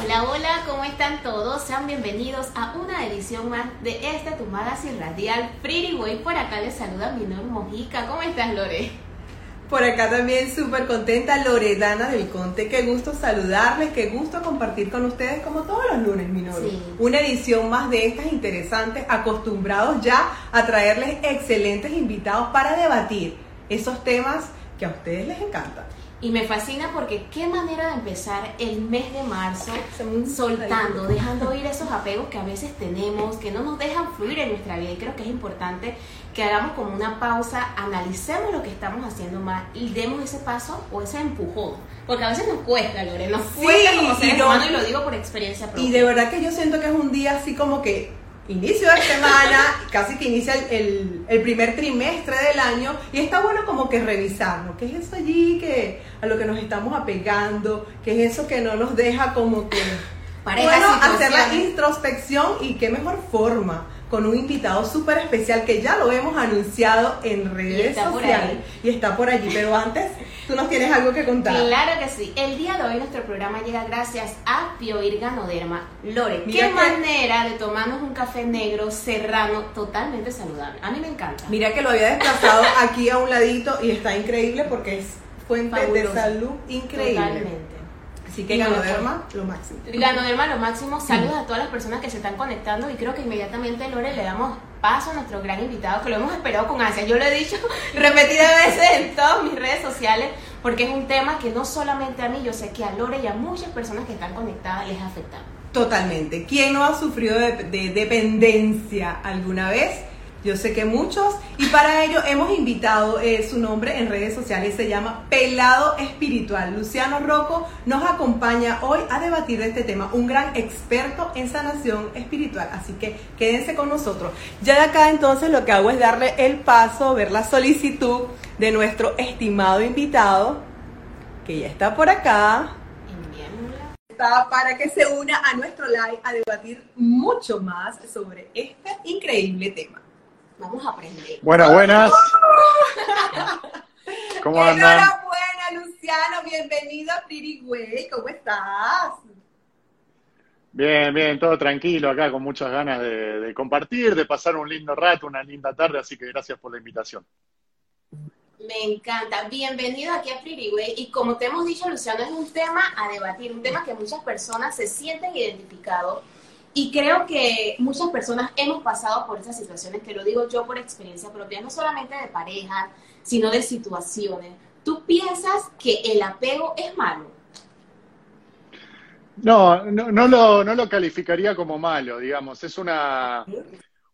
Hola, hola, ¿cómo están todos? Sean bienvenidos a una edición más de este Tu Magazine Radial Pretty Way. Por acá les saluda mi Minor Mojica. ¿Cómo estás, Lore? Por acá también súper contenta Loredana del Conte. Qué gusto saludarles, qué gusto compartir con ustedes como todos los lunes, mi Sí. Una edición más de estas interesantes, acostumbrados ya a traerles excelentes invitados para debatir esos temas que a ustedes les encantan. Y me fascina porque qué manera de empezar el mes de marzo soltando, dejando ir esos apegos que a veces tenemos, que no nos dejan fluir en nuestra vida. Y creo que es importante que hagamos como una pausa, analicemos lo que estamos haciendo mal y demos ese paso o ese empujón. Porque a veces nos cuesta, Lore, nos cuesta como seres humanos y lo digo por experiencia propia. Y de verdad que yo siento que es un día así como que inicio de semana, casi que inicia el, el, primer trimestre del año, y está bueno como que revisarnos, qué es eso allí que a lo que nos estamos apegando, qué es eso que no nos deja como que bueno, hacer la introspección y qué mejor forma con un invitado súper especial que ya lo hemos anunciado en redes sociales y está por allí. Pero antes, tú nos tienes algo que contar. Claro que sí. El día de hoy nuestro programa llega gracias a Pioir Ganoderma. Lore, qué manera de tomarnos un café negro serrano totalmente saludable. A mí me encanta. Mira que lo había desplazado aquí a un ladito y está increíble porque es fuente de salud increíble. Totalmente. Así que Ganoderma, lo máximo. Ganoderma, lo máximo. Saludos a todas las personas que se están conectando y creo que inmediatamente, Lore, le damos paso a nuestro gran invitado que lo hemos esperado con ansia. Yo lo he dicho repetidas veces en todas mis redes sociales porque es un tema que no solamente a mí, yo sé que a Lore y a muchas personas que están conectadas les afecta. Totalmente. ¿Quién no ha sufrido de dependencia alguna vez? Yo sé que muchos, y para ello hemos invitado eh, su nombre en redes sociales, se llama Pelado Espiritual. Luciano Rocco nos acompaña hoy a debatir de este tema, un gran experto en sanación espiritual, así que quédense con nosotros. Ya de acá entonces lo que hago es darle el paso, ver la solicitud de nuestro estimado invitado, que ya está por acá. Para que se una a nuestro live a debatir mucho más sobre este increíble tema. Vamos a aprender. Buenas, buenas. ¿Cómo andan? Enhorabuena, Luciano. Bienvenido a Pretty ¿Cómo estás? Bien, bien, todo tranquilo acá, con muchas ganas de, compartir, de pasar un lindo rato, una linda tarde, así que gracias por la invitación. Me encanta. Bienvenido aquí a Pretty Y como te hemos dicho, Luciano, es un tema a debatir, un tema que muchas personas se sienten identificados y creo que muchas personas hemos pasado por esas situaciones, que lo digo yo por experiencia propia, no solamente de pareja, sino de situaciones. ¿Tú piensas que el apego es malo? No, no, no, lo, no lo calificaría como malo, digamos. Es una,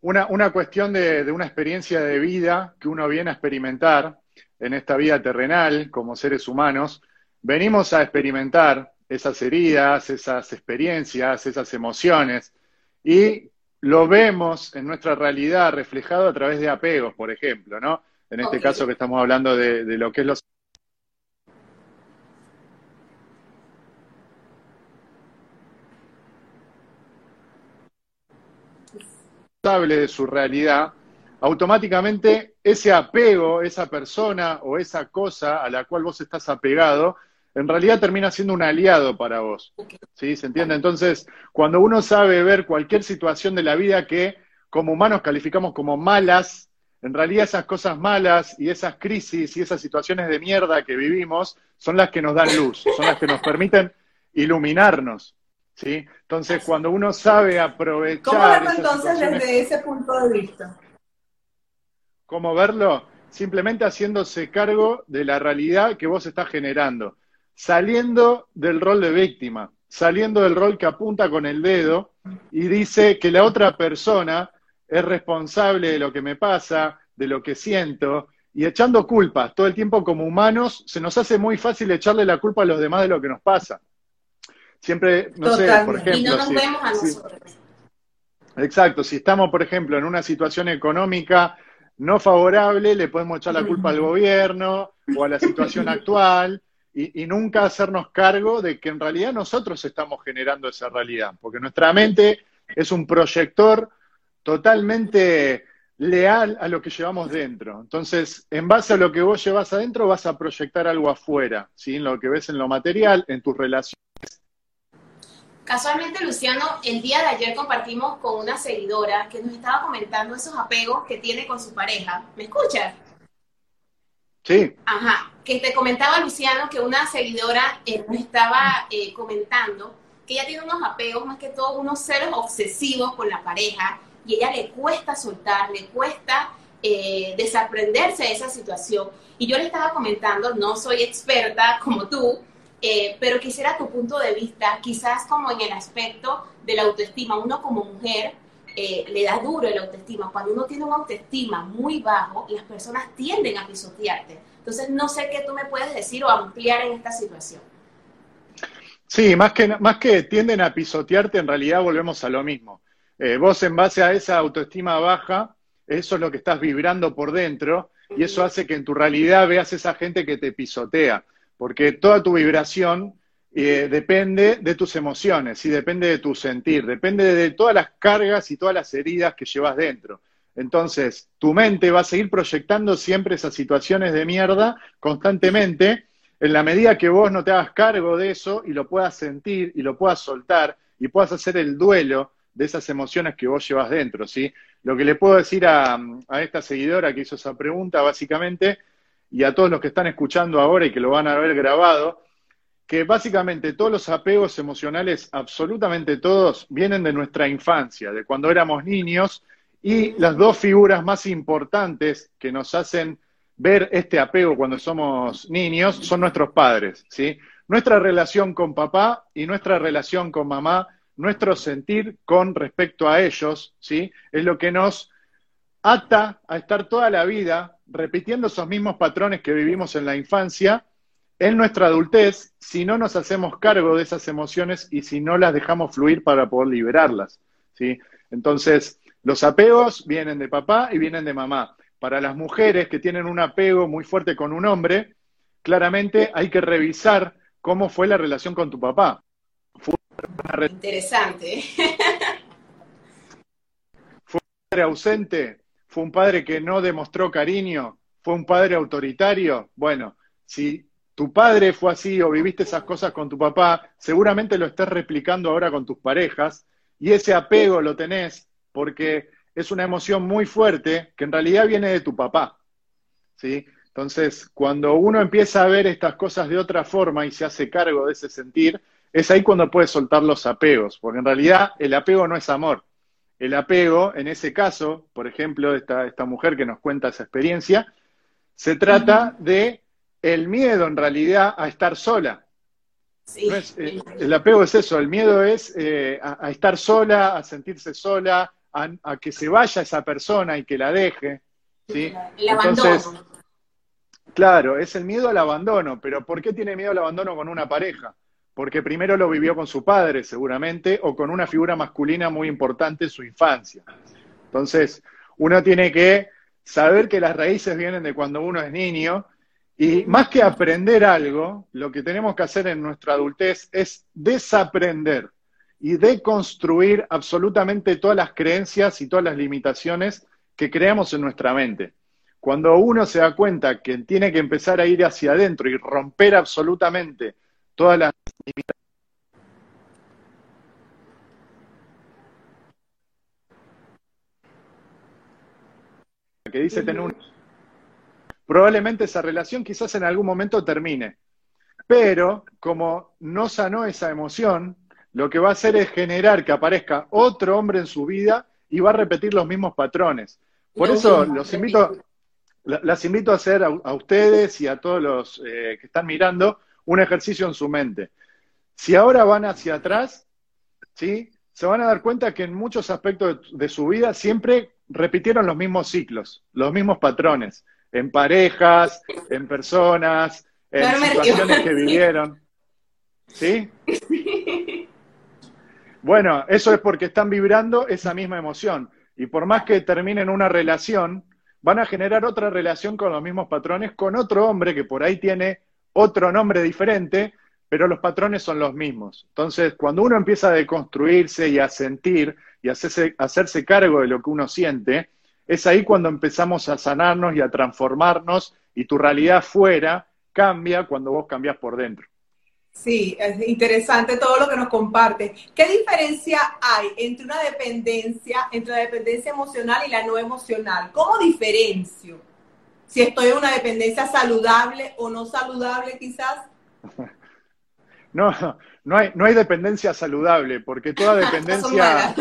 una, una cuestión de, de, una experiencia de vida que uno viene a experimentar en esta vida terrenal como seres humanos. Venimos a experimentar esas heridas, esas experiencias, esas emociones, y lo vemos en nuestra realidad reflejado a través de apegos, por ejemplo, ¿no? En este caso que estamos hablando de, lo que es los de su realidad, automáticamente ese apego, esa persona o esa cosa a la cual vos estás apegado, en realidad termina siendo un aliado para vos. ¿Sí? ¿Se entiende? Entonces, cuando uno sabe ver cualquier situación de la vida que como humanos calificamos como malas, en realidad esas cosas malas y esas crisis y esas situaciones de mierda que vivimos son las que nos dan luz, son las que nos permiten iluminarnos. ¿sí? Entonces, cuando uno sabe aprovechar. ¿Cómo verlo entonces desde ese punto de vista? ¿Cómo verlo? Simplemente haciéndose cargo de la realidad que vos estás generando saliendo del rol de víctima, saliendo del rol que apunta con el dedo y dice que la otra persona es responsable de lo que me pasa, de lo que siento, y echando culpas. Todo el tiempo como humanos se nos hace muy fácil echarle la culpa a los demás de lo que nos pasa. Siempre, no sé, por ejemplo... Y no nos vemos a nosotros. exacto, si estamos, por ejemplo, en una situación económica no favorable, le podemos echar la culpa al gobierno o a la situación actual, y, nunca hacernos cargo de que en realidad nosotros estamos generando esa realidad, porque nuestra mente es un proyector totalmente leal a lo que llevamos dentro. Entonces, en base a lo que vos llevas adentro, vas a proyectar algo afuera, ¿sí? en lo que ves en lo material, en tus relaciones. Casualmente, Luciano, el día de ayer compartimos con una seguidora que nos estaba comentando esos apegos que tiene con su pareja. ¿Me escuchas? Sí. Ajá, que te comentaba Luciano que una seguidora eh, estaba eh, comentando que ella tiene unos apegos, más que todo unos celos obsesivos con la pareja y ella le cuesta soltar, le cuesta eh, desaprenderse de esa situación. Y yo le estaba comentando, no soy experta como tú, eh, pero quisiera tu punto de vista, quizás como en el aspecto de la autoestima, uno como mujer eh, le da duro el autoestima. Cuando uno tiene una autoestima muy bajo, las personas tienden a pisotearte. Entonces, no sé qué tú me puedes decir o ampliar en esta situación. Sí, más que, más que tienden a pisotearte, en realidad volvemos a lo mismo. Eh, vos en base a esa autoestima baja, eso es lo que estás vibrando por dentro y eso hace que en tu realidad veas esa gente que te pisotea porque toda tu vibración eh, depende de tus emociones y depende de tu sentir, depende de todas las cargas y todas las heridas que llevas dentro. Entonces, tu mente va a seguir proyectando siempre esas situaciones de mierda constantemente, en la medida que vos no te hagas cargo de eso y lo puedas sentir y lo puedas soltar y puedas hacer el duelo de esas emociones que vos llevas dentro, ¿sí? Lo que le puedo decir a, a esta seguidora que hizo esa pregunta, básicamente, y a todos los que están escuchando ahora y que lo van a ver grabado, que básicamente todos los apegos emocionales, absolutamente todos, vienen de nuestra infancia, de cuando éramos niños, y las dos figuras más importantes que nos hacen ver este apego cuando somos niños son nuestros padres, ¿sí? Nuestra relación con papá y nuestra relación con mamá, nuestro sentir con respecto a ellos, ¿sí? Es lo que nos ata a estar toda la vida repitiendo esos mismos patrones que vivimos en la infancia en nuestra adultez si no nos hacemos cargo de esas emociones y si no las dejamos fluir para poder liberarlas. ¿sí? Entonces, los apegos vienen de papá y vienen de mamá. Para las mujeres que tienen un apego muy fuerte con un hombre, claramente hay que revisar cómo fue la relación con tu papá. Fue Interesante. ¿Fue un padre ausente? fue un padre que no demostró cariño, fue un padre autoritario. Bueno, si tu padre fue así o viviste esas cosas con tu papá, seguramente lo estés replicando ahora con tus parejas y ese apego lo tenés porque es una emoción muy fuerte que en realidad viene de tu papá. ¿sí? Entonces, cuando uno empieza a ver estas cosas de otra forma y se hace cargo de ese sentir, es ahí cuando puedes soltar los apegos, porque en realidad el apego no es amor, el apego, en ese caso, por ejemplo, esta, esta mujer que nos cuenta esa experiencia, se trata de el miedo en realidad a estar sola. Eh, el apego es eso, el miedo es eh, a, estar sola, a sentirse sola, a, que se vaya esa persona y que la deje. ¿sí? El abandono. claro, es el miedo al abandono, pero ¿por qué tiene miedo al abandono con una pareja? porque primero lo vivió con su padre, seguramente, o con una figura masculina muy importante en su infancia. Entonces, uno tiene que saber que las raíces vienen de cuando uno es niño, y más que aprender algo, lo que tenemos que hacer en nuestra adultez es desaprender y deconstruir absolutamente todas las creencias y todas las limitaciones que creamos en nuestra mente. Cuando uno se da cuenta que tiene que empezar a ir hacia adentro y romper absolutamente todas las que dice tener un... Probablemente esa relación quizás en algún momento termine, pero como no sanó esa emoción, lo que va a hacer es generar que aparezca otro hombre en su vida y va a repetir los mismos patrones. Por eso los invito, las invito a hacer a, ustedes y a todos los eh, que están mirando un ejercicio en su mente. Si ahora van hacia atrás, ¿sí? se van a dar cuenta que en muchos aspectos de, su vida siempre repitieron los mismos ciclos, los mismos patrones, en parejas, en personas, en situaciones que vivieron. ¿Sí? Bueno, eso es porque están vibrando esa misma emoción. Y por más que terminen una relación, van a generar otra relación con los mismos patrones con otro hombre que por ahí tiene otro nombre diferente, pero los patrones son los mismos. Entonces, cuando uno empieza a deconstruirse y a sentir y a hacerse, hacerse cargo de lo que uno siente, es ahí cuando empezamos a sanarnos y a transformarnos y tu realidad fuera cambia cuando vos cambias por dentro. Sí, es interesante todo lo que nos comparte. ¿Qué diferencia hay entre una dependencia, entre la dependencia emocional y la no emocional? ¿Cómo diferencio? Si estoy en una dependencia saludable o no saludable, quizás. No, no hay, no hay dependencia saludable, porque toda dependencia,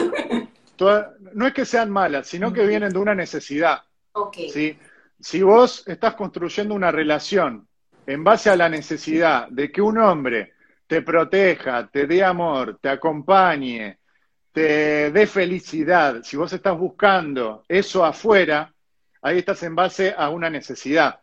no es que sean malas, sino que vienen de una necesidad. Okay. Si vos estás construyendo una relación en base a la necesidad de que un hombre te proteja, te dé amor, te acompañe, te dé felicidad, si vos estás buscando eso afuera, ahí estás en base a una necesidad.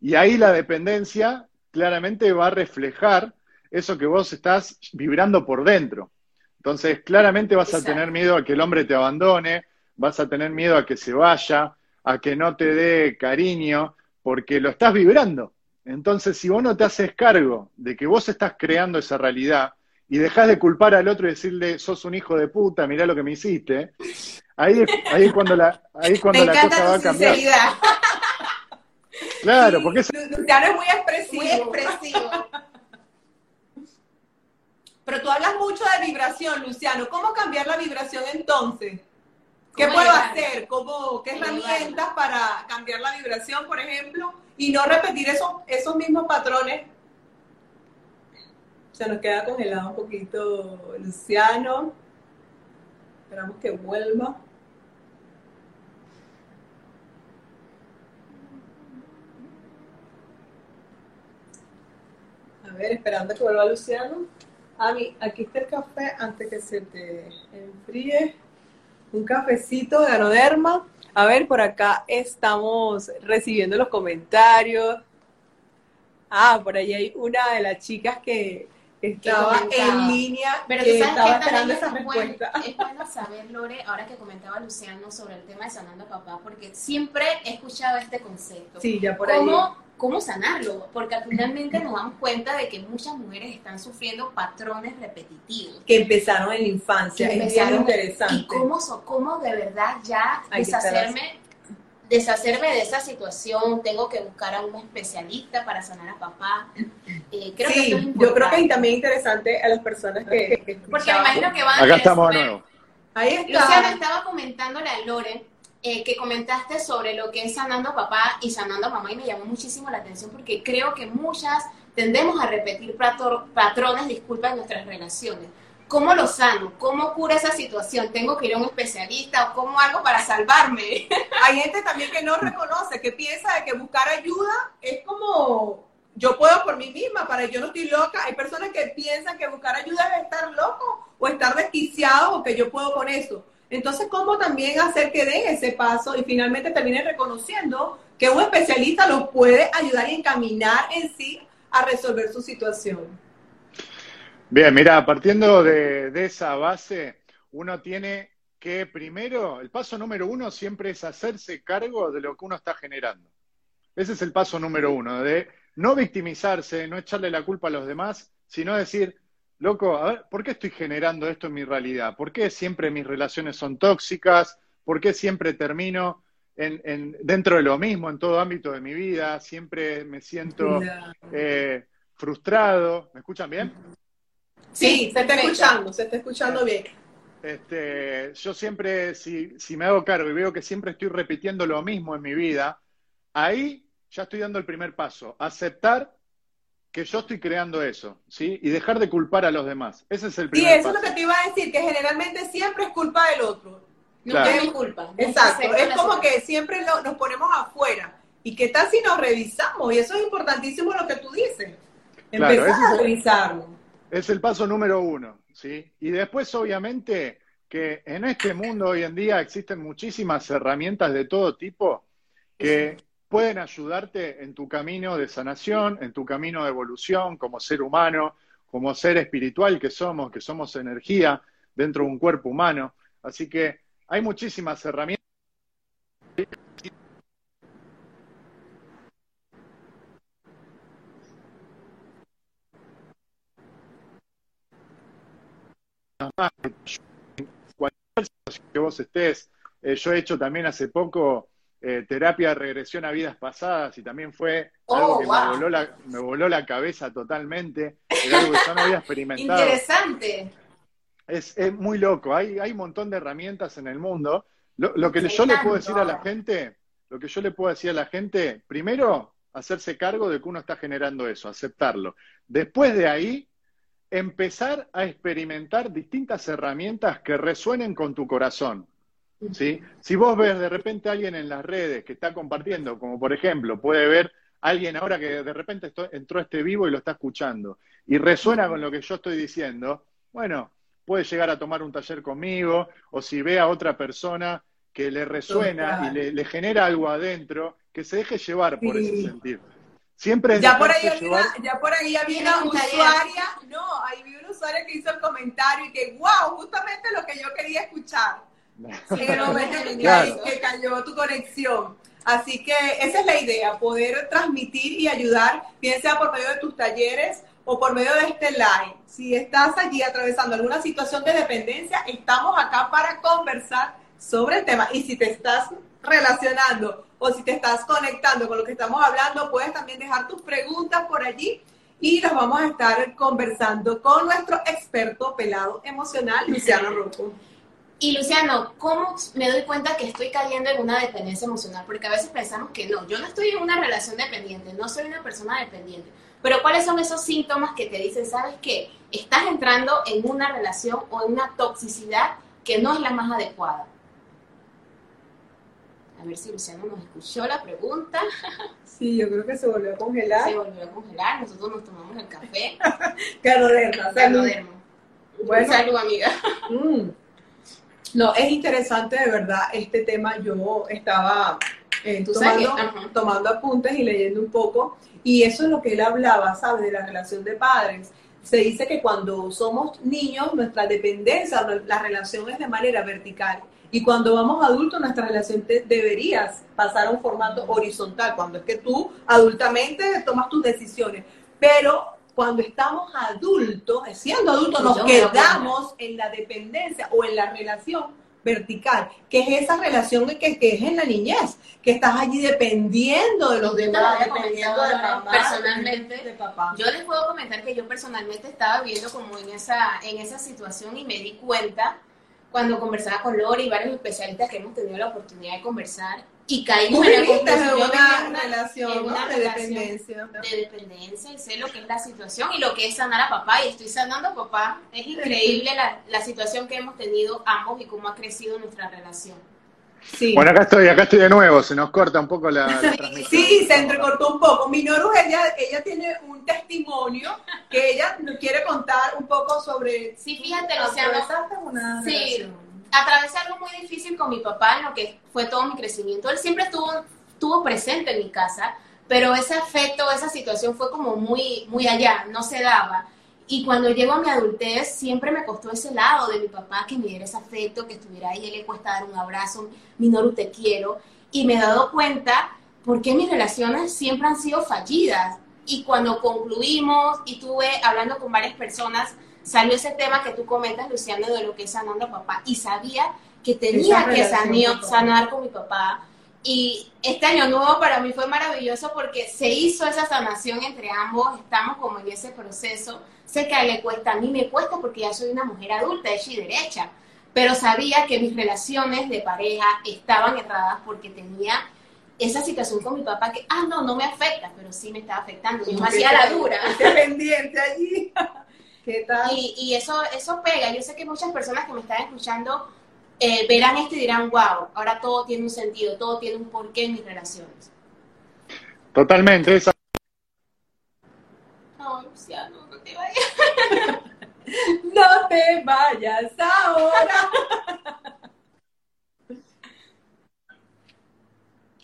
Y ahí la dependencia claramente va a reflejar eso que vos estás vibrando por dentro. Entonces, claramente vas a tener miedo a que el hombre te abandone, vas a tener miedo a que se vaya, a que no te dé cariño, porque lo estás vibrando. Entonces, si vos no te haces cargo de que vos estás creando esa realidad y dejás de culpar al otro y decirle, sos un hijo de puta, mirá lo que me hiciste, ahí, ahí cuando la, ahí cuando la cosa va a cambiar. Claro, porque es... Luciano es muy expresivo. Muy expresivo. Pero tú hablas mucho de vibración, Luciano. ¿Cómo cambiar la vibración entonces? ¿Qué puedo hacer? ¿Cómo, ¿Qué herramientas para cambiar la vibración, por ejemplo? y no repetir esos, esos mismos patrones. Se nos queda congelado un poquito Luciano. Esperamos que vuelva. A ver, esperando que vuelva Luciano. Ami, aquí está el café antes que se te enfríe. Un cafecito de anoderma. A ver, por acá estamos recibiendo los comentarios. Ah, por ahí hay una de las chicas que estaba en línea, Pero que estaba esperando esa respuesta. es bueno saber, Lore, ahora que comentaba Luciano sobre el tema de sanando a papá, porque siempre he escuchado este concepto. Sí, ya por ahí cómo sanarlo, porque finalmente nos damos cuenta de que muchas mujeres están sufriendo patrones repetitivos. Que empezaron en la infancia, es interesante. Y cómo, cómo de verdad ya deshacerme, deshacerme de esa situación, tengo que buscar a un especialista para sanar a papá. Eh, creo sí, yo creo que es también interesante a las personas que... porque imagino que van Acá estamos de nuevo. Ahí está. Luciana estaba comentándole a Lore eh, que comentaste sobre lo que es sanando papá y sanando mamá y me llamó muchísimo la atención porque creo que muchas tendemos a repetir patrones, disculpa, en nuestras relaciones. ¿Cómo lo sano? ¿Cómo cura esa situación? ¿Tengo que ir a un especialista o cómo algo para salvarme? Hay gente también que no reconoce, que piensa de que buscar ayuda es como yo puedo por mí misma, para yo no estoy loca. Hay personas que piensan que buscar ayuda es estar loco o estar desquiciado o que yo puedo con eso. Entonces, ¿cómo también hacer que den ese paso y finalmente terminen reconociendo que un especialista los puede ayudar y encaminar en sí a resolver su situación? Bien, mira, partiendo de, esa base, uno tiene que primero, el paso número uno siempre es hacerse cargo de lo que uno está generando. Ese es el paso número uno, de no victimizarse, no echarle la culpa a los demás, sino decir, loco, a ver, ¿por qué estoy generando esto en mi realidad? ¿Por qué siempre mis relaciones son tóxicas? ¿Por qué siempre termino en, dentro de lo mismo en todo ámbito de mi vida? Siempre me siento eh, frustrado. ¿Me escuchan bien? Sí, se está escuchando, se está escuchando bien. Este, yo siempre, si, si me hago cargo y veo que siempre estoy repitiendo lo mismo en mi vida, ahí ya estoy dando el primer paso. Aceptar que yo estoy creando eso, ¿sí? Y dejar de culpar a los demás. Ese es el primer Sí, eso es lo que te iba a decir, que generalmente siempre es culpa del otro. No es culpa. Exacto, es como que siempre nos ponemos afuera. ¿Y qué tal si nos revisamos? Y eso es importantísimo lo que tú dices. Empezar a revisarlo. Es el paso número uno, ¿sí? Y después, obviamente, que en este mundo hoy en día existen muchísimas herramientas de todo tipo que pueden ayudarte en tu camino de sanación, en tu camino de evolución como ser humano, como ser espiritual que somos, que somos energía dentro de un cuerpo humano. Así que hay muchísimas herramientas. Cualquier situación que vos estés, eh, yo he hecho también hace poco eh, terapia de regresión a vidas pasadas y también fue algo oh, que me, voló la, me voló la cabeza totalmente. era algo que yo no había experimentado. Interesante. Es, es muy loco, hay, hay un montón de herramientas en el mundo. Lo, lo que yo le puedo decir a la gente, lo que yo le puedo decir a la gente, primero, hacerse cargo de que uno está generando eso, aceptarlo. Después de ahí, empezar a experimentar distintas herramientas que resuenen con tu corazón. ¿Sí? Si vos ves de repente a alguien en las redes que está compartiendo, como por ejemplo, puede ver alguien ahora que de repente entró a este vivo y lo está escuchando y resuena con lo que yo estoy diciendo, bueno, puede llegar a tomar un taller conmigo o si ve a otra persona que le resuena y le, genera algo adentro, que se deje llevar por ese sentido. Siempre ya por ahí había ya por ahí había una usuaria, no, ahí vi una usuaria que hizo el comentario y que wow, justamente lo que yo quería escuchar. En el momento que, cayó tu conexión. Así que esa es la idea, poder transmitir y ayudar, bien sea por medio de tus talleres o por medio de este live. Si estás allí atravesando alguna situación de dependencia, estamos acá para conversar sobre el tema. Y si te estás relacionando o si te estás conectando con lo que estamos hablando, puedes también dejar tus preguntas por allí y las vamos a estar conversando con nuestro experto pelado emocional, Luciano Rocco. Y Luciano, ¿cómo me doy cuenta que estoy cayendo en una dependencia emocional? Porque a veces pensamos que no, yo no estoy en una relación dependiente, no soy una persona dependiente. Pero ¿cuáles son esos síntomas que te dicen, sabes que estás entrando en una relación o en una toxicidad que no es la más adecuada? A ver si Luciano nos escuchó la pregunta. Sí, yo creo que se volvió a congelar. Se volvió a congelar, nosotros nos tomamos el café. Caloderma. Caloderma. Bueno. Salud, amiga. Mm. No, es interesante de verdad este tema. Yo estaba eh, tomando, tomando apuntes y leyendo un poco. Y eso es lo que él hablaba, ¿sabes? De la relación de padres. Se dice que cuando somos niños, nuestra dependencia, la relación es de manera vertical y cuando vamos adultos, nuestra relación debería pasar a un formato horizontal, cuando es que tú adultamente tomas tus decisiones. Pero cuando estamos adultos, siendo adultos, nos quedamos en la dependencia o en la relación vertical, que es esa relación que, que, es en la niñez, que estás allí dependiendo de los demás, dependiendo de mamá, personalmente, de papá. Yo les puedo comentar que yo personalmente estaba viviendo como en esa, en esa situación y me di cuenta cuando conversaba con Lori y varios especialistas que hemos tenido la oportunidad de conversar y caímos en la conclusión de una, relación, de dependencia. De dependencia y sé lo que es la situación y lo que es sanar a papá y estoy sanando a papá. Es increíble la, la situación que hemos tenido ambos y cómo ha crecido nuestra relación. Bueno, acá estoy, acá estoy de nuevo, se nos corta un poco la, transmisión. Sí, se entrecortó un poco. Minoru, ella, ella tiene un testimonio que ella nos quiere contar un poco sobre... Sí, fíjate, Luciano. sí, atravesé algo muy difícil con mi papá en lo que fue todo mi crecimiento. Él siempre estuvo, estuvo presente en mi casa, pero ese afecto, esa situación fue como muy, muy allá, no se daba. Y cuando llego a mi adultez, siempre me costó ese lado de mi papá, que me diera ese afecto, que estuviera ahí, él le cuesta dar un abrazo, Minoru, te quiero. Y me he dado cuenta por qué mis relaciones siempre han sido fallidas. Y cuando concluimos y estuve hablando con varias personas, salió ese tema que tú comentas, Luciano, de lo que es sanando a papá. Y sabía que tenía que sanar, sanar con mi papá. Y este año nuevo para mí fue maravilloso porque se hizo esa sanación entre ambos, estamos como en ese proceso Sé que a él le cuesta, a mí me cuesta porque ya soy una mujer adulta, hecha y derecha, pero sabía que mis relaciones de pareja estaban erradas porque tenía esa situación con mi papá que, ah, no, no me afecta, pero sí me estaba afectando. Yo me hacía la dura. Pendiente allí. ¿Qué tal? Y, y, eso, eso pega. Yo sé que muchas personas que me están escuchando eh, verán esto y dirán, wow, ahora todo tiene un sentido, todo tiene un porqué en mis relaciones. Totalmente. Esa... No, Luciano. no te vayas ahora.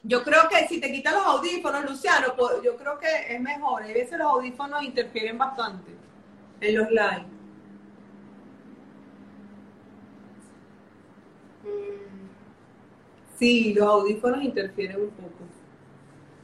Yo creo que si te quitan los audífonos, Luciano, pues, yo creo que es mejor. A veces los audífonos interfieren bastante en los live. Mm. Sí, los audífonos interfieren un poco.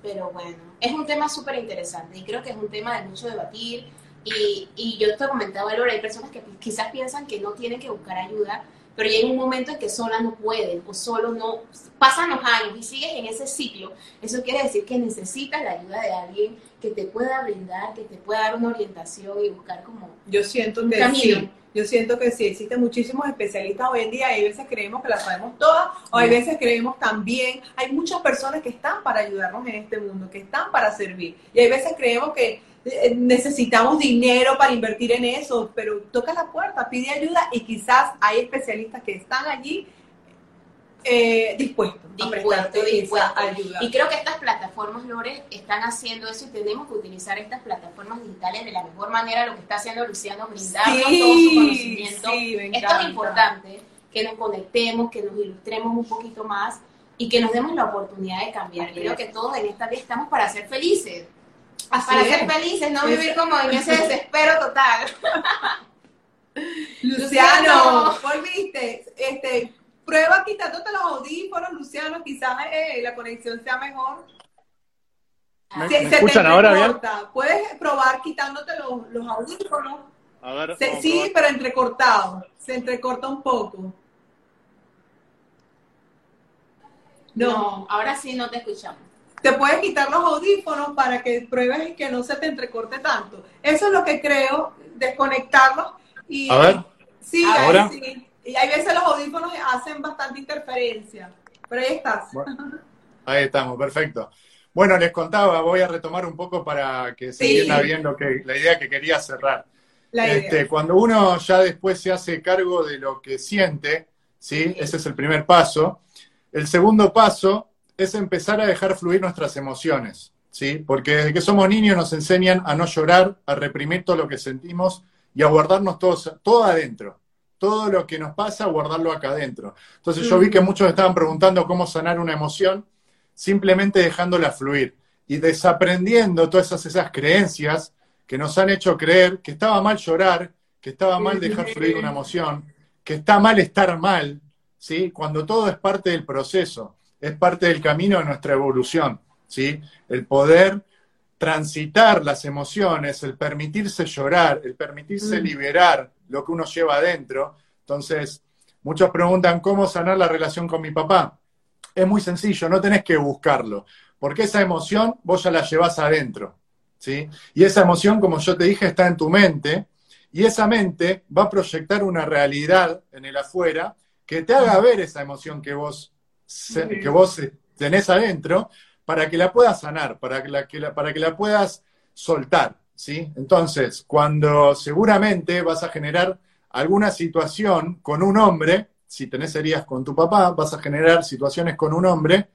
Pero bueno, es un tema súper interesante y creo que es un tema de mucho debatir, y, y yo te comentaba, Laura, hay personas que quizás piensan que no tienen que buscar ayuda, pero llega un momento en que sola no pueden o solo no, pasan los años y sigues en ese ciclo, eso quiere decir que necesitas la ayuda de alguien que te pueda brindar, que te pueda dar una orientación y buscar como Yo siento un que camino. sí. Yo siento que sí, existen muchísimos especialistas hoy en día, hay veces creemos que las sabemos todas, o hay veces creemos también, hay muchas personas que están para ayudarnos en este mundo, que están para servir, y hay veces creemos que necesitamos dinero para invertir en eso, pero toca la puerta, pide ayuda y quizás hay especialistas que están allí eh, dispuestos, dispuesto, dispuesto. ayuda. Y creo que estas plataformas, Lore, están haciendo eso y tenemos que utilizar estas plataformas digitales de la mejor manera, lo que está haciendo Luciano, brindarnos todo su conocimiento. sí, Esto es importante, que nos conectemos, que nos ilustremos un poquito más y que nos demos la oportunidad de cambiar. Creo que todos en esta vida estamos para ser felices. Así para es. ser felices, no vivir como en ese desespero total. Luciano, volviste. Este, prueba quitándote los audífonos, Luciano, quizás eh, la conexión sea mejor. ¿Me, Se- me se te escuchan ahora bien? Puedes probar quitándote los, los audífonos. A ver, Se- vamos a sí, probar. pero entrecortado. Se entrecorta un poco. No, ahora sí no te escuchamos. Te puedes quitar los audífonos para que pruebes que no se te entrecorte tanto. Eso es lo que creo, desconectarlos y A ver. Sí, ¿Ahora? ahí sí. Y hay veces los audífonos hacen bastante interferencia. Pero ahí estás. Bueno, ahí estamos, perfecto. Bueno, les contaba, voy a retomar un poco para que se Sí. entienda bien lo que, la idea que quería cerrar. La idea. Este, cuando uno ya después se hace cargo de lo que siente, ¿sí? Ese es el primer paso. El segundo paso es empezar a dejar fluir nuestras emociones, ¿sí? Porque desde que somos niños nos enseñan a no llorar, a reprimir todo lo que sentimos y a guardarnos todos, todo adentro. Todo lo que nos pasa, guardarlo acá adentro. Entonces yo vi que muchos estaban preguntando cómo sanar una emoción, simplemente dejándola fluir y desaprendiendo todas esas, esas creencias que nos han hecho creer que estaba mal llorar, que estaba mal dejar fluir una emoción, que está mal estar mal, ¿sí? Cuando todo es parte del proceso, es parte del camino de nuestra evolución, ¿sí? El poder transitar las emociones, el permitirse llorar, el permitirse Mm. liberar lo que uno lleva adentro. Entonces, muchos preguntan, ¿cómo sanar la relación con mi papá? Es muy sencillo, no tenés que buscarlo, porque esa emoción vos ya la llevas adentro, ¿sí? Y esa emoción, como yo te dije, está en tu mente, y esa mente va a proyectar una realidad en el afuera que te haga ver esa emoción que vos. Que vos eh, tenés adentro para que la puedas sanar, para que la, para que la puedas soltar, ¿sí? Entonces, cuando seguramente vas a generar alguna situación con un hombre, si tenés heridas con tu papá, vas a generar situaciones con un hombre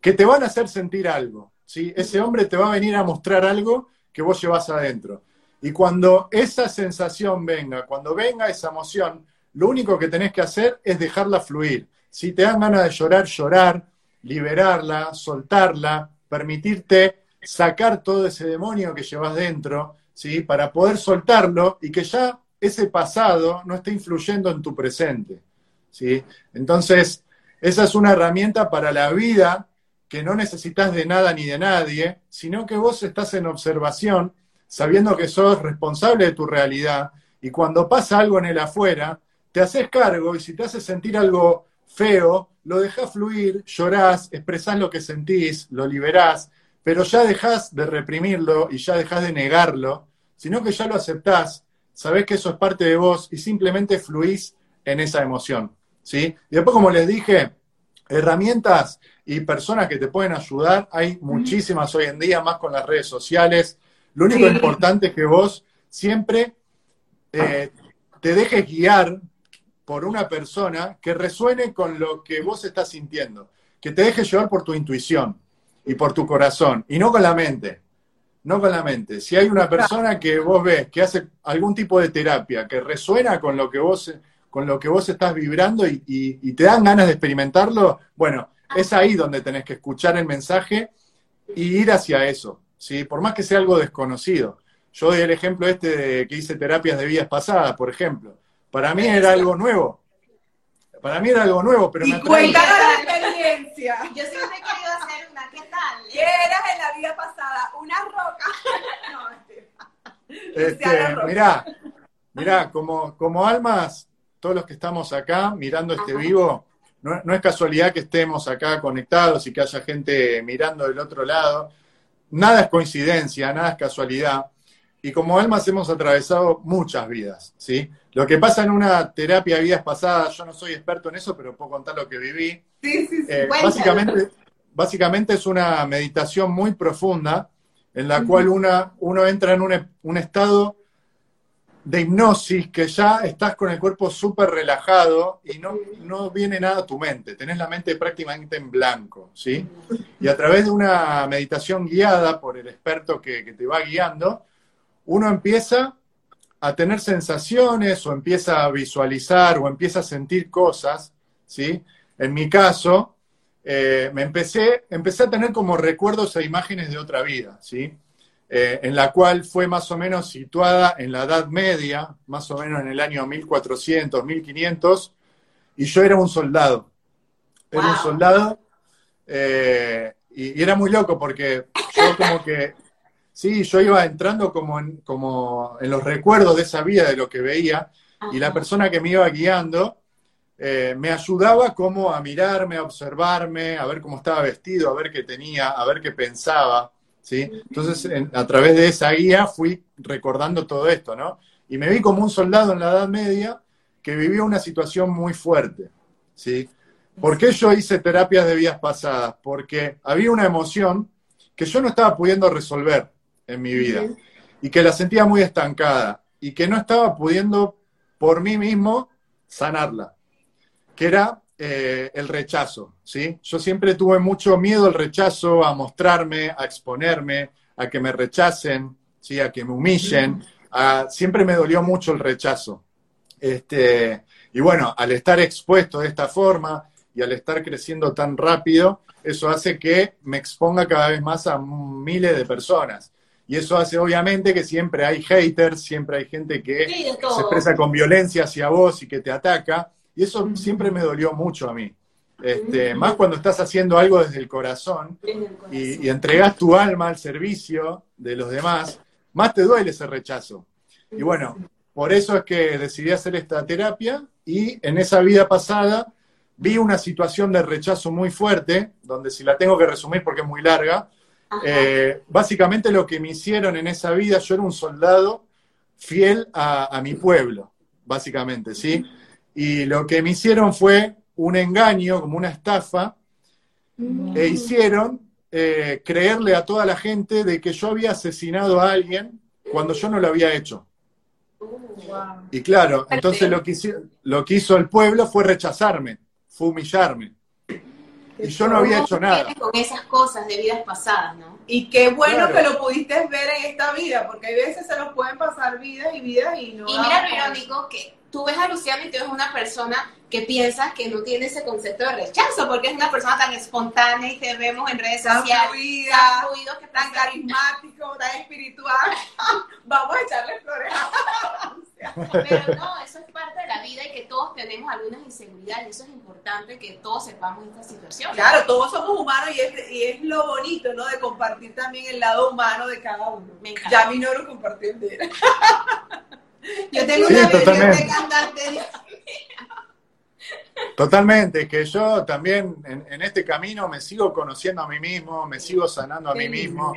que te van a hacer sentir algo, ¿sí? Ese hombre te va a venir a mostrar algo que vos llevas adentro. Y cuando esa sensación venga, cuando venga esa emoción, lo único que tenés que hacer es dejarla fluir. Si te dan ganas de llorar, llorar, liberarla, soltarla, permitirte sacar todo ese demonio que llevas dentro, ¿sí? Para poder soltarlo y que ya ese pasado no esté influyendo en tu presente, ¿sí? Entonces, esa es una herramienta para la vida que no necesitas de nada ni de nadie, sino que vos estás en observación, sabiendo que sos responsable de tu realidad, y cuando pasa algo en el afuera, te haces cargo y si te hace sentir algo feo, lo dejás fluir, llorás, expresás lo que sentís, lo liberás, pero ya dejás de reprimirlo y ya dejás de negarlo, sino que ya lo aceptás, sabés que eso es parte de vos y simplemente fluís en esa emoción, ¿sí? Y después, como les dije, herramientas y personas que te pueden ayudar, hay muchísimas hoy en día, más con las redes sociales. Lo único Sí. importante es que vos siempre eh, te dejes guiar por una persona que resuene con lo que vos estás sintiendo, que te dejes llevar por tu intuición y por tu corazón, y no con la mente, no con la mente. Si hay una persona que vos ves que hace algún tipo de terapia, que resuena con lo que vos, con lo que vos estás vibrando y, y- y te dan ganas de experimentarlo, bueno, es ahí donde tenés que escuchar el mensaje y ir hacia eso, ¿sí? Por más que sea algo desconocido. Yo doy el ejemplo este de que hice terapias de vidas pasadas, por ejemplo. Para mí era algo nuevo. Para mí era algo nuevo, pero me Y atraía. cuéntanos la experiencia. Yo siempre he querido hacer una, ¿qué tal? ¿Qué eras en la vida pasada? Una roca. No. Este, Roca. mirá, mirá, como, como almas, todos los que estamos acá mirando este vivo, no, no, es casualidad que estemos acá conectados y que haya gente mirando del otro lado. Nada es coincidencia, nada es casualidad. Y como almas hemos atravesado muchas vidas, ¿sí? Lo que pasa en una terapia de vidas pasadas, yo no soy experto en eso, pero puedo contar lo que viví. Sí, sí, sí. Eh, básicamente, básicamente es una meditación muy profunda en la cual una, uno entra en un, un estado de hipnosis que ya estás con el cuerpo súper relajado y no, no viene nada a tu mente, tenés la mente prácticamente en blanco, ¿sí? Y a través de una meditación guiada por el experto que, que te va guiando, uno empieza a tener sensaciones o empieza a visualizar o empieza a sentir cosas, ¿sí? En mi caso, eh, me empecé, empecé a tener como recuerdos e imágenes de otra vida, ¿sí? Eh, en la cual fue más o menos situada en la Edad Media, más o menos en el año 1400, 1500, y yo era un soldado. Era Wow. un soldado eh, y, y era muy loco porque yo como que, sí, yo iba entrando como en, como en los recuerdos de esa vida, de lo que veía, y la persona que me iba guiando eh, me ayudaba como a mirarme, a observarme, a ver cómo estaba vestido, a ver qué tenía, a ver qué pensaba, ¿sí? Entonces, en- a través de esa guía fui recordando todo esto, ¿no? Y me vi como un soldado en la Edad Media que vivía una situación muy fuerte, ¿sí? ¿Por qué yo hice terapias de vidas pasadas? Porque había una emoción que yo no estaba pudiendo resolver en mi vida y que la sentía muy estancada y que no estaba pudiendo por mí mismo sanarla, que era eh, el rechazo, ¿sí? Yo siempre tuve mucho miedo al rechazo, a mostrarme, a exponerme, a que me rechacen, ¿sí? A que me humillen, a- siempre me dolió mucho el rechazo. Este, y bueno, al estar expuesto de esta forma y al estar creciendo tan rápido, eso hace que me exponga cada vez más a miles de personas. Y eso hace obviamente que siempre hay haters, siempre hay gente que Sí, se expresa con violencia hacia vos y que te ataca. Y eso siempre me dolió mucho a mí. Este. Más cuando estás haciendo algo desde el corazón Desde el corazón. y, y entregas tu alma al servicio de los demás, más te duele ese rechazo. Y bueno, por eso es que decidí hacer esta terapia y en esa vida pasada vi una situación de rechazo muy fuerte, donde si la tengo que resumir porque es muy larga. Eh, básicamente lo que me hicieron en esa vida, yo era un soldado fiel a, a mi pueblo, básicamente, ¿sí? Y lo que me hicieron fue un engaño, como una estafa, Mm. e hicieron eh, creerle a toda la gente de que yo había asesinado a alguien cuando yo no lo había hecho. Y claro, entonces lo que, hici- lo que hizo el pueblo fue rechazarme, fue humillarme. Y yo no había ¿Cómo hecho nada. Con esas cosas de vidas pasadas, ¿no? Y qué bueno Claro. que lo pudiste ver en esta vida, porque hay veces se nos pueden pasar vidas y vidas y no. Y mira lo irónico que tú ves a Luciano y tú ves una persona que piensas que no tiene ese concepto de rechazo, porque es una persona tan espontánea y te vemos en redes Tan sociales, fluida, tan fluido que tan carismático, tan espiritual. Vamos a echarle flores. Pero no, eso es parte de la vida y que todos tenemos algunas inseguridades. y Eso es importante que todos sepamos esta situación. Claro, todos somos humanos y es, y es lo bonito, ¿no? De compartir también el lado humano de cada uno. Me encanta. Ya mi no compartió el de él. Yo tengo Sí, una totalmente. Totalmente, que yo también en, en este camino me sigo conociendo a mí mismo, me sigo sanando a mí mismo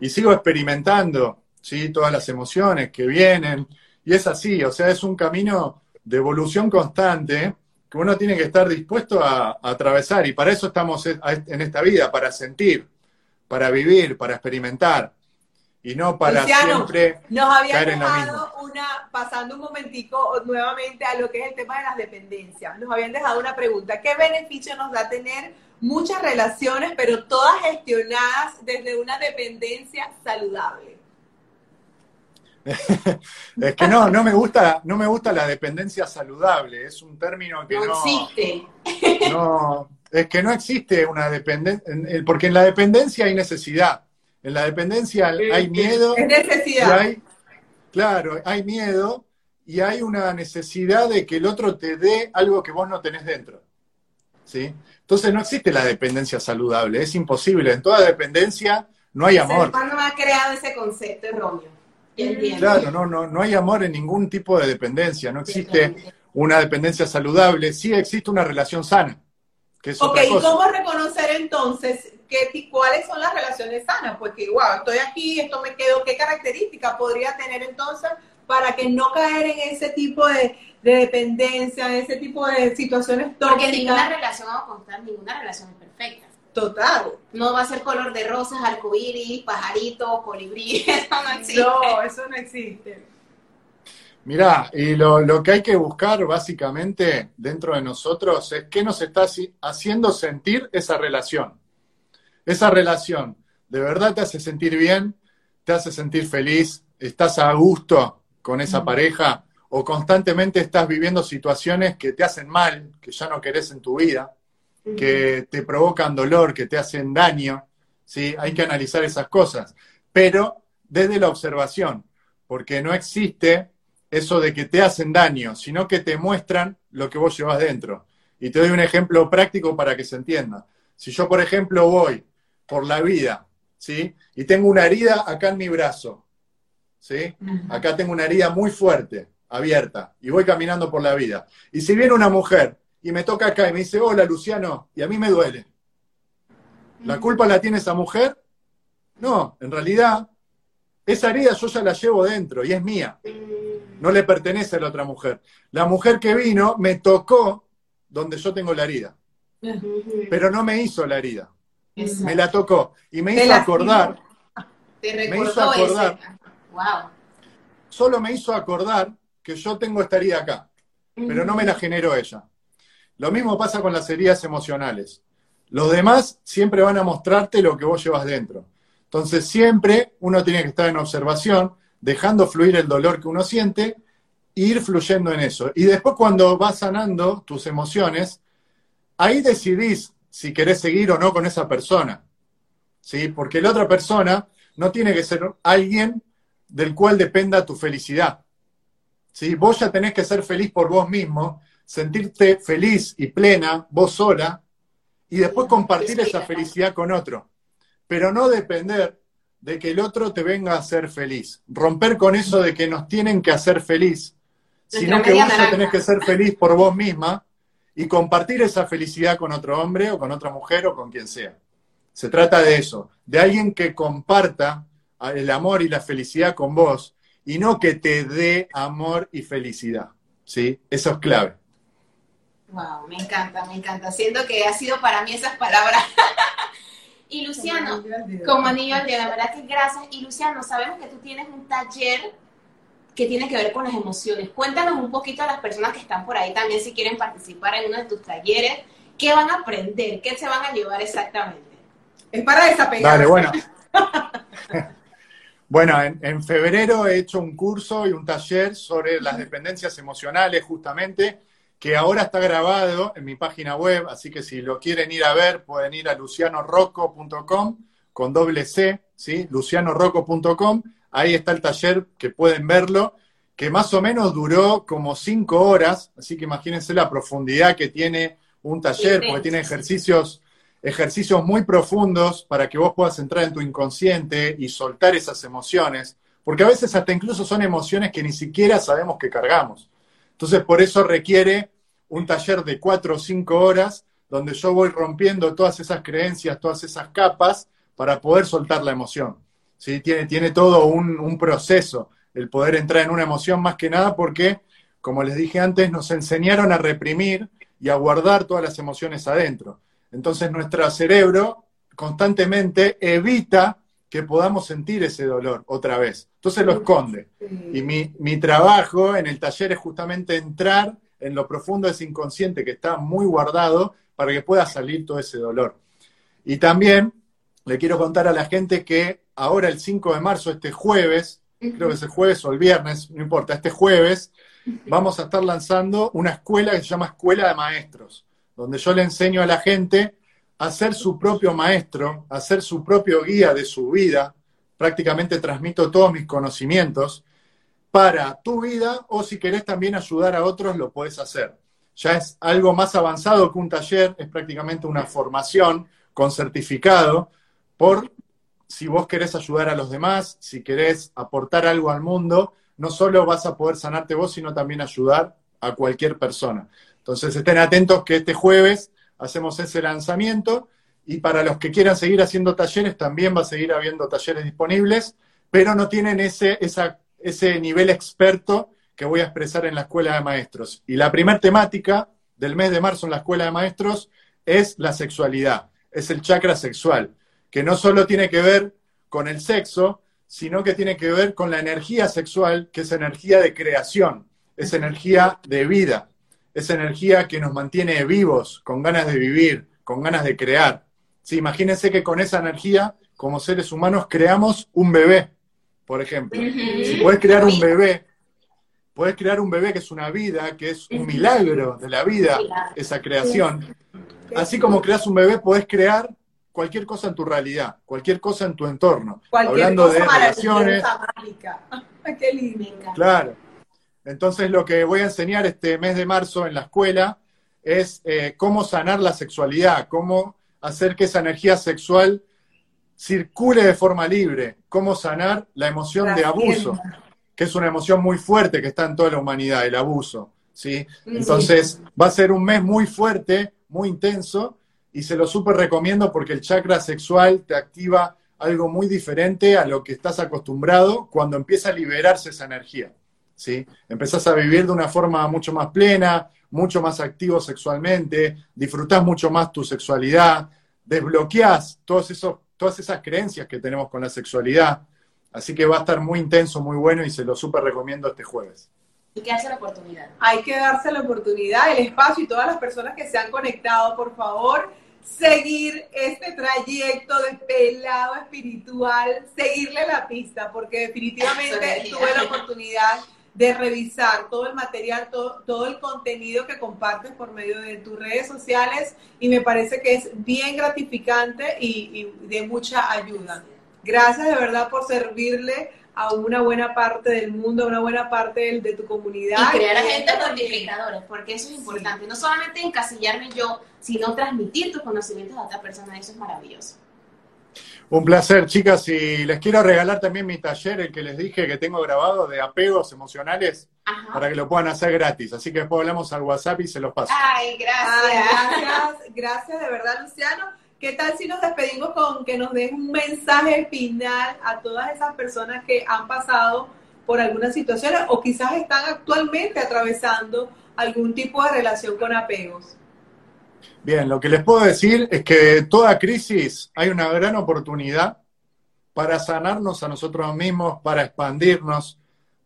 y sigo experimentando ¿sí? todas las emociones que vienen. Y es así, o sea, es un camino de evolución constante que uno tiene que estar dispuesto a, a atravesar y para eso estamos en esta vida, para sentir, para vivir, para experimentar y no para Luciano, siempre... Nos lo dejado una, pasando un momentico nuevamente a lo que es el tema de las dependencias. Nos habían dejado una pregunta. ¿Qué beneficio nos da tener muchas relaciones, pero todas gestionadas desde una dependencia saludable? Es que no, no me gusta, no me gusta la dependencia saludable, es un término que No no, existe. no, es que no existe una dependencia, porque en la dependencia hay necesidad, en la dependencia hay miedo, Es y necesidad. hay, claro, hay miedo y hay una necesidad de que el otro te dé algo que vos no tenés dentro, ¿sí? Entonces no existe la dependencia saludable, es imposible, en toda dependencia no hay amor. ¿Cuándo ha creado ese concepto erróneo? Claro, no, no, no hay amor en ningún tipo de dependencia, no existe una dependencia saludable, sí existe una relación sana. Que es ok, ¿y cómo reconocer entonces qué, cuáles son las relaciones sanas? Porque, wow, estoy aquí, esto me quedo, ¿qué características podría tener entonces para que no caer en ese tipo de, dependencia, en ese tipo de situaciones tóxicas? Porque ninguna relación va a constar, ninguna relación es perfecta. Total. No va a ser color de rosas, arcoíris, pajaritos, colibrí, eso no existe. No, eso no existe. Mirá, y lo, que hay que buscar básicamente dentro de nosotros es qué nos está haciendo sentir esa relación. Esa relación, ¿de verdad te hace sentir bien? ¿Te hace sentir feliz? ¿Estás a gusto con esa pareja? ¿O constantemente estás viviendo situaciones que te hacen mal, que ya no querés en tu vida, que te provocan dolor, que te hacen daño? ¿Sí? Hay que analizar esas cosas, pero desde la observación, porque no existe eso de que te hacen daño, sino que te muestran lo que vos llevas dentro. Y te doy un ejemplo práctico para que se entienda. Si yo, por ejemplo, voy por la vida, ¿sí? Y tengo una herida acá en mi brazo, ¿sí? Acá tengo una herida muy fuerte, abierta, y voy caminando por la vida. Y si viene una mujer y me toca acá y me dice, hola Luciano, y a mí me duele, ¿la culpa la tiene esa mujer? No, en realidad, esa herida yo ya la llevo dentro y es mía no le pertenece a la otra mujer. La mujer que vino me tocó donde yo tengo la herida, pero no me hizo la herida, me la tocó y me hizo acordar. me hizo acordar. Solo me hizo acordar que yo tengo esta herida acá, pero no me la generó ella. Lo mismo pasa con las heridas emocionales. Los demás siempre van a mostrarte lo que vos llevas dentro. Entonces siempre uno tiene que estar en observación dejando fluir el dolor que uno siente e ir fluyendo en eso. Y después cuando vas sanando tus emociones, ahí decidís si querés seguir o no con esa persona. ¿Sí? Porque la otra persona no tiene que ser alguien del cual dependa tu felicidad. ¿Sí? Vos ya tenés que ser feliz por vos mismo, sentirte feliz y plena, vos sola, y después compartir esa felicidad con otro. Pero no depender de que el otro te venga a hacer feliz. Romper con eso de que nos tienen que hacer feliz, sino que vos ya tenés que ser feliz por vos misma y compartir esa felicidad con otro hombre o con otra mujer o con quien sea. Se trata de eso, de alguien que comparta el amor y la felicidad con vos y no que te dé amor y felicidad. ¿Sí? Eso es clave. Wow, me encanta, me encanta. Siento que ha sido para mí esas palabras Y Luciano, como niño al dedo, la verdad que gracias. Y Luciano, sabemos que tú tienes un taller que tiene que ver con las emociones. Cuéntanos un poquito a las personas que están por ahí también si quieren participar en uno de tus talleres. ¿Qué van a aprender? ¿Qué se van a llevar exactamente? Es para desapegar. Dale, bueno. bueno, en, en febrero he hecho un curso y un taller sobre las dependencias emocionales justamente que ahora está grabado en mi página web, así que si lo quieren ir a ver, pueden ir a lucianorocco.com con doble C, ¿sí? lucianorocco.com, ahí está el taller que pueden verlo, que más o menos duró como cinco horas, así que imagínense la profundidad que tiene un taller, porque tiene ejercicios, ejercicios muy profundos para que vos puedas entrar en tu inconsciente y soltar esas emociones, porque a veces hasta incluso son emociones que ni siquiera sabemos que cargamos. Entonces, por eso requiere un taller de cuatro o cinco horas donde yo voy rompiendo todas esas creencias, todas esas capas para poder soltar la emoción. ¿Sí? Tiene, tiene todo un, un proceso el poder entrar en una emoción más que nada porque, como les dije antes, nos enseñaron a reprimir y a guardar todas las emociones adentro. Entonces nuestro cerebro constantemente evita que podamos sentir ese dolor otra vez. Entonces lo esconde. Y mi, trabajo en el taller es justamente entrar en lo profundo de ese inconsciente que está muy guardado para que pueda salir todo ese dolor. Y también le quiero contar a la gente que ahora el 5 de marzo, este jueves, creo que es el jueves o el viernes, no importa, este jueves, vamos a estar lanzando una escuela que se llama Escuela de Maestros, donde yo le enseño a la gente a ser su propio maestro, a ser su propio guía de su vida, prácticamente transmito todos mis conocimientos para tu vida o si querés también ayudar a otros, lo puedes hacer. Ya es algo más avanzado que un taller, es prácticamente una formación con certificado por si vos querés ayudar a los demás, si querés aportar algo al mundo, no solo vas a poder sanarte vos, sino también ayudar a cualquier persona. Entonces estén atentos que este jueves hacemos ese lanzamiento y para los que quieran seguir haciendo talleres también va a seguir habiendo talleres disponibles, pero no tienen ese, ese nivel experto que voy a expresar en la Escuela de Maestros. Y la primera temática del mes de marzo en la Escuela de Maestros es la sexualidad, es el chakra sexual, que no solo tiene que ver con el sexo, sino que tiene que ver con la energía sexual, que es energía de creación, es energía de vida, es energía que nos mantiene vivos, con ganas de vivir, con ganas de crear. Sí, imagínense que con esa energía, como seres humanos, creamos un bebé, por ejemplo. Si puedes crear un bebé, puedes crear un bebé que es una vida, que es un milagro de la vida, esa creación. Así como creas un bebé, puedes crear cualquier cosa en tu realidad, cualquier cosa en tu entorno. hablando de relaciones. Qué lindo. Claro. Entonces lo que voy a enseñar este mes de marzo en la escuela es eh, cómo sanar la sexualidad, cómo hacer que esa energía sexual circule de forma libre, cómo sanar la emoción de abuso, que es una emoción muy fuerte que está en toda la humanidad, el abuso. ¿sí? Entonces va a ser un mes muy fuerte, muy intenso, y se lo súper recomiendo porque el chakra sexual te activa algo muy diferente a lo que estás acostumbrado cuando empieza a liberarse esa energía. ¿Sí? Empezás a vivir de una forma mucho más plena, mucho más activo sexualmente, disfrutás mucho más tu sexualidad, desbloqueás todos esos, todas esas creencias que tenemos con la sexualidad. Así que va a estar muy intenso, muy bueno y se lo súper recomiendo este jueves. Hay que darse la oportunidad. Hay que darse la oportunidad, el espacio y todas las personas que se han conectado, por favor, seguir este trayecto de pelado espiritual, seguirle la pista, porque definitivamente tuve la oportunidad de revisar todo el material, todo, todo, el contenido que compartes por medio de tus redes sociales y me parece que es bien gratificante y, de mucha ayuda. Gracias de verdad por servirle a una buena parte del mundo, a una buena parte de, tu comunidad. Y crear agentes multiplicadores, porque eso es importante. No solamente encasillarme yo, sino transmitir tus conocimientos a otra persona. Eso es maravilloso. Un placer, chicas, y les quiero regalar también mi taller, el que les dije que tengo grabado de apegos emocionales, para que lo puedan hacer gratis. Así que después hablamos al WhatsApp y se los paso. Ay, gracias. gracias, gracias de verdad, Luciano. ¿Qué tal si nos despedimos con que nos des un mensaje final a todas esas personas que han pasado por algunas situaciones o quizás están actualmente atravesando algún tipo de relación con apegos? Bien, lo que les puedo decir es que toda crisis hay una gran oportunidad para sanarnos a nosotros mismos, para expandirnos,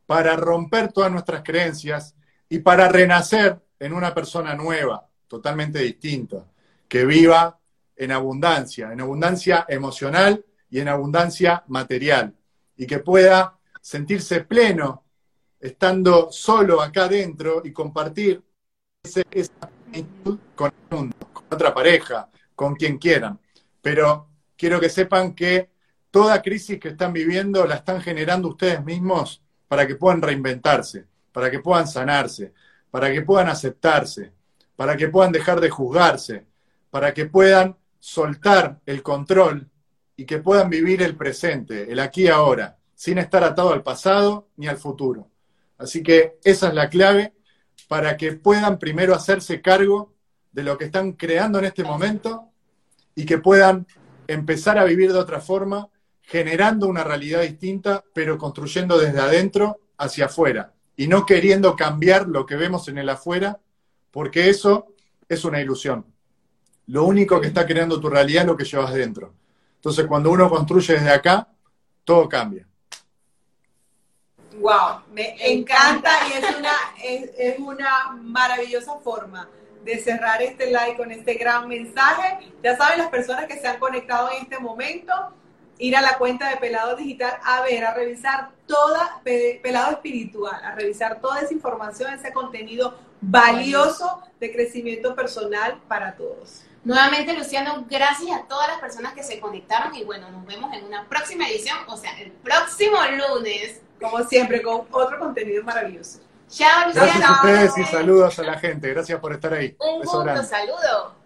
para romper todas nuestras creencias y para renacer en una persona nueva, totalmente distinta, que viva en abundancia, en abundancia emocional y en abundancia material, y que pueda sentirse pleno estando solo acá adentro y compartir esa con el mundo, con otra pareja, con quien quieran. Pero quiero que sepan que toda crisis que están viviendo la están generando ustedes mismos para que puedan reinventarse, para que puedan sanarse, para que puedan aceptarse, para que puedan dejar de juzgarse, para que puedan soltar el control y que puedan vivir el presente, el aquí y ahora, sin estar atado al pasado ni al futuro. Así que esa es la clave para que puedan primero hacerse cargo de lo que están creando en este momento y que puedan empezar a vivir de otra forma, generando una realidad distinta, pero construyendo desde adentro hacia afuera y no queriendo cambiar lo que vemos en el afuera, porque eso es una ilusión. Lo único que está creando tu realidad es lo que llevas dentro. Entonces, cuando uno construye desde acá, todo cambia. Wow, me encanta y es una, es, una maravillosa forma de cerrar este live con este gran mensaje. Ya saben, las personas que se han conectado en este momento, ir a la cuenta de Pelado Digital a ver, a revisar toda, Pelado Espiritual, a revisar toda esa información, ese contenido valioso de crecimiento personal para todos. Nuevamente, Luciano, gracias a todas las personas que se conectaron y bueno, nos vemos en una próxima edición, o sea, el próximo lunes. Como siempre, con otro contenido maravilloso. Chao, Luciano. Gracias a ustedes y saludos a la gente. Gracias por estar ahí. Un gusto, saludo.